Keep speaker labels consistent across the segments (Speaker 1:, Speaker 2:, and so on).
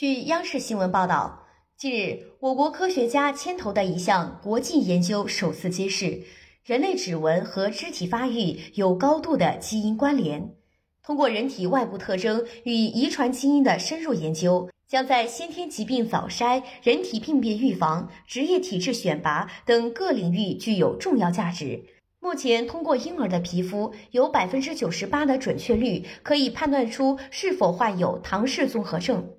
Speaker 1: 据央视新闻报道，近日，我国科学家牵头的一项国际研究首次揭示，人类指纹和肢体发育有高度的基因关联。通过人体外部特征与遗传基因的深入研究，将在先天疾病早筛、人体病变预防、职业体质选拔等各领域具有重要价值。目前，通过婴儿的皮肤，有百分之九十八的准确率可以判断出是否患有唐氏综合症。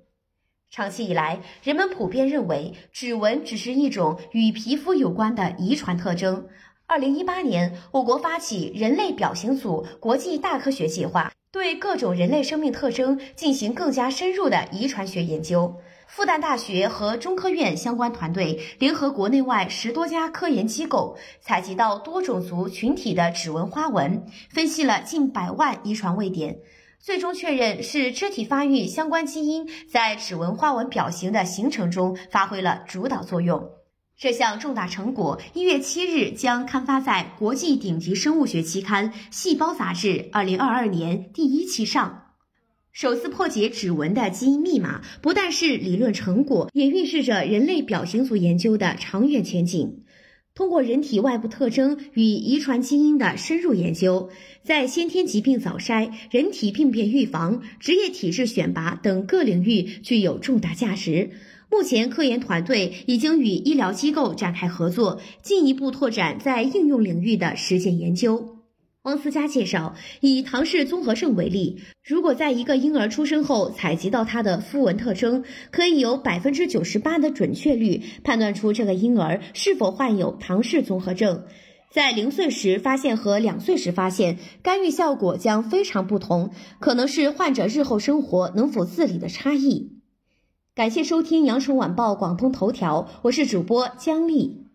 Speaker 1: 长期以来，人们普遍认为指纹只是一种与皮肤有关的遗传特征。二零一八年，我国发起人类表型组国际大科学计划，对各种人类生命特征进行更加深入的遗传学研究。复旦大学和中科院相关团队联合国内外十多家科研机构，采集到多种族群体的指纹花纹，分析了近百万遗传位点。最终确认是肢体发育相关基因在指纹花纹表型的形成中发挥了主导作用。这项重大成果一月七日将刊发在国际顶级生物学期刊《细胞》杂志二零二二年第一期上。首次破解指纹的基因密码，不但是理论成果，也预示着人类表型组研究的长远前景。通过人体外部特征与遗传基因的深入研究，在先天疾病早筛、人体病变预防、职业体质选拔等各领域具有重大价值。目前，科研团队已经与医疗机构展开合作，进一步拓展在应用领域的实践研究。汪思佳介绍，以唐氏综合症为例，如果在一个婴儿出生后采集到他的肤纹特征，可以有百分之九十八的准确率判断出这个婴儿是否患有唐氏综合症。在零岁时发现和两岁时发现，干预效果将非常不同，可能是患者日后生活能否自理的差异。感谢收听羊城晚报广东头条，我是主播姜丽。